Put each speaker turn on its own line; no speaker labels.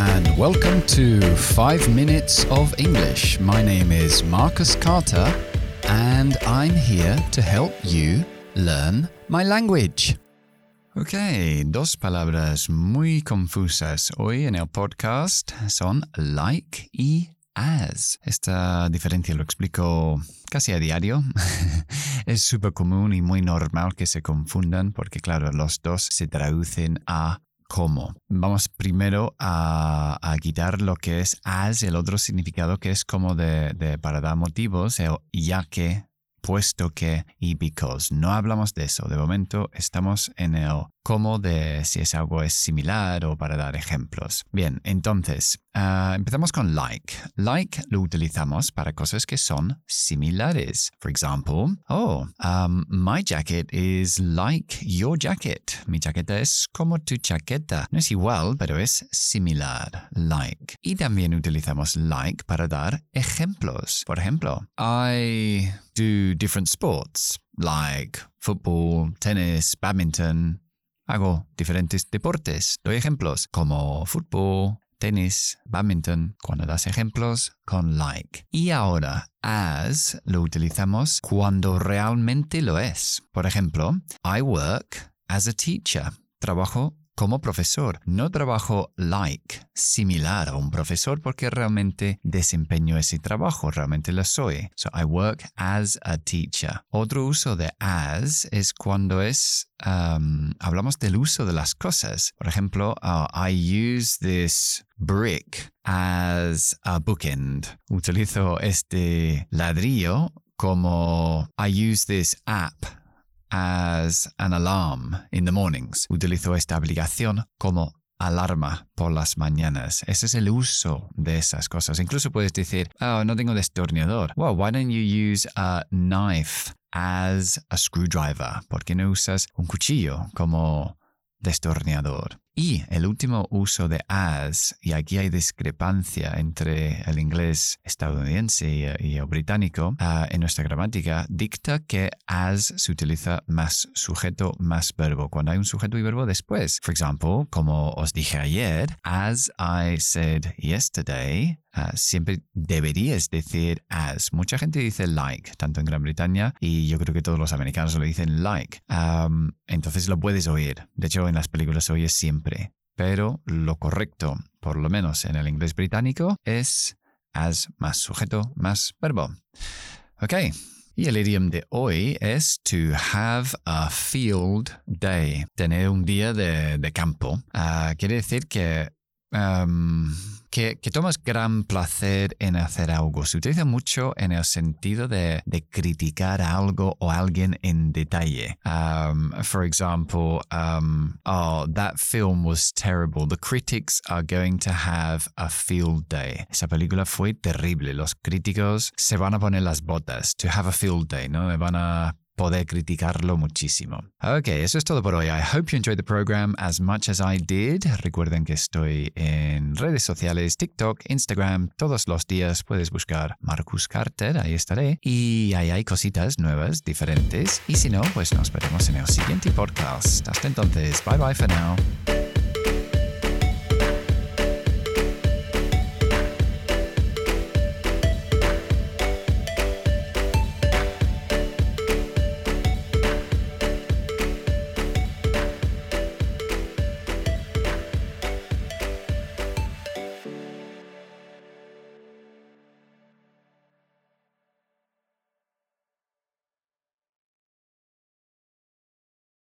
And welcome to 5 Minutes of English. My name is Marcus Carter, and I'm here to help you learn my language. Ok, dos palabras muy confusas hoy en el podcast son like y as. Esta diferencia lo explico casi a diario. es súper común y muy normal que se confundan porque, claro, los dos se traducen a cómo. Vamos primero a, quitar lo que es as, el otro significado que es como de, para dar motivos, el ya que, puesto que y because. No hablamos de eso. De momento estamos en el cómo de si es algo es similar o para dar ejemplos. Bien, entonces, uh, empezamos con like. Like lo utilizamos para cosas que son similares. For example, oh, um, my jacket is like your jacket. Mi chaqueta es como tu chaqueta. No es igual, pero es similar. Like. Y también utilizamos like para dar ejemplos. Por ejemplo, I do different sports like football, tennis, badminton, Hago diferentes deportes. Doy ejemplos como fútbol, tenis, badminton, cuando das ejemplos con like. Y ahora, as lo utilizamos cuando realmente lo es. Por ejemplo, I work as a teacher. Trabajo como profesor. No trabajo like, similar a un profesor, porque realmente desempeño ese trabajo, realmente lo soy. So I work as a teacher. Otro uso de as es cuando es, um, hablamos del uso de las cosas. Por ejemplo, uh, I use this brick as a bookend. Utilizo este ladrillo como I use this app as an alarm in the mornings. Utilizo esta aplicación como alarma por las mañanas. Ese es el uso de esas cosas. Incluso puedes decir, oh, no tengo destornillador. Well, why don't you use a knife as a screwdriver? ¿Por qué no usas un cuchillo como destornillador? Y el último uso de as, y aquí hay discrepancia entre el inglés estadounidense y, el británico, ah, en nuestra gramática, dicta que as se utiliza más sujeto, más verbo, cuando hay un sujeto y verbo después. For example, como os dije ayer, as I said yesterday, Ah, siempre deberías decir as. Mucha gente dice like, tanto en Gran Bretaña y yo creo que todos los americanos lo dicen like. entonces lo puedes oír. De hecho, en las películas se oye Pero lo correcto, por lo menos en el inglés británico, es as más sujeto más verbo. Ok. Y el idioma de hoy es to have a field day, tener un día de, campo. Ah, quiere decir que que, tomas gran placer en hacer algo. Se utiliza mucho en el sentido de, de criticar algo o alguien en detalle. Um, for example, um, oh, that film was terrible. The critics are going to have a field day. Esa película fue terrible. Los críticos se van a poner las botas. To have a field day, ¿no? Me van a poder criticarlo muchísimo. Ok, eso es todo por hoy. I hope you enjoyed the program as much as I did. Recuerden que estoy en redes sociales, TikTok, Instagram, todos los días puedes buscar Marcus Carter, ahí estaré. Y ahí hay cositas nuevas, diferentes. Y si no, pues nos veremos en el siguiente podcast. Hasta entonces, bye bye for now.